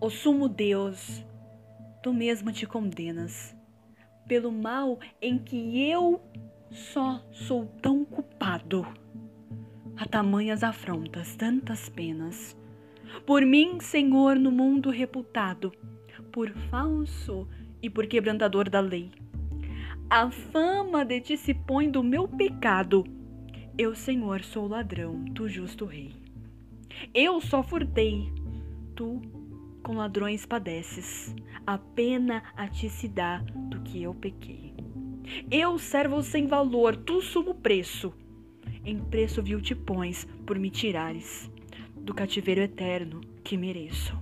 Ó sumo Deus, tu mesmo te condenas pelo mal em que eu só sou tão culpado. Há tamanhas afrontas, tantas penas. Por mim, Senhor, no mundo reputado, por falso e por quebrantador da lei. A fama de ti se põe do meu pecado. Eu, Senhor, sou ladrão, tu justo rei. Eu só furtei, tu com ladrões padeces. A pena a ti se dá do que eu pequei. Eu, servo sem valor, tu sumo preço. Em preço vil te pões por me tirares do cativeiro eterno que mereço.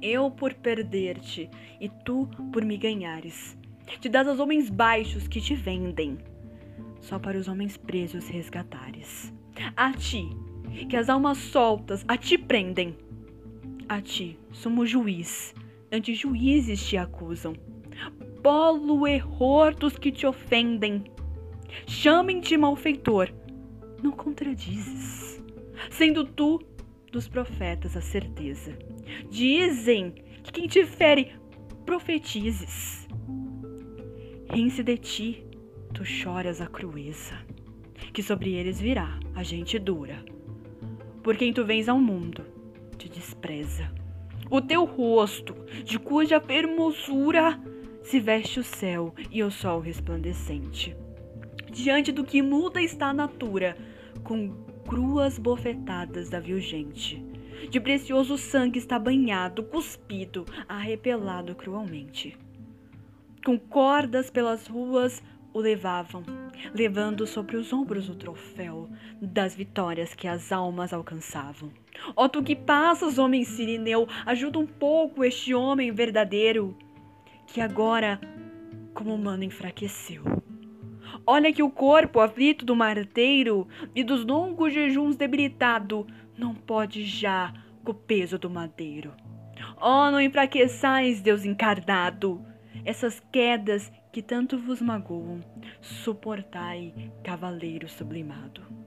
Eu por perder-te e tu por me ganhares. Te das aos homens baixos que te vendem, só para os homens presos resgatares. A ti, que as almas soltas a ti prendem a ti, somos juiz, ante juízes te acusam. Polo error dos que te ofendem. Chamem-te malfeitor, não contradizes, sendo tu dos profetas a certeza. Dizem que quem te fere, profetizes. Riem-se de ti, tu choras a crueza, que sobre eles virá a gente dura. Por quem tu vens ao mundo, te despreza. O teu rosto, de cuja hermosura se veste o céu e o sol resplandecente. Diante do que muda está a natura, com cruas bofetadas da vil gente. De precioso sangue está banhado, cuspido, arrepelado cruelmente. Com cordas pelas ruas o levavam, levando sobre os ombros o troféu das vitórias que as almas alcançavam. Ó tu que passas, homem sirineu, ajuda um pouco este homem verdadeiro, que agora, como humano, enfraqueceu. Olha que o corpo aflito do marteiro e dos longos jejuns debilitado não pode já com o peso do madeiro. Oh, não enfraqueçais, Deus encarnado, essas quedas que tanto vos magoam, suportai, cavaleiro sublimado.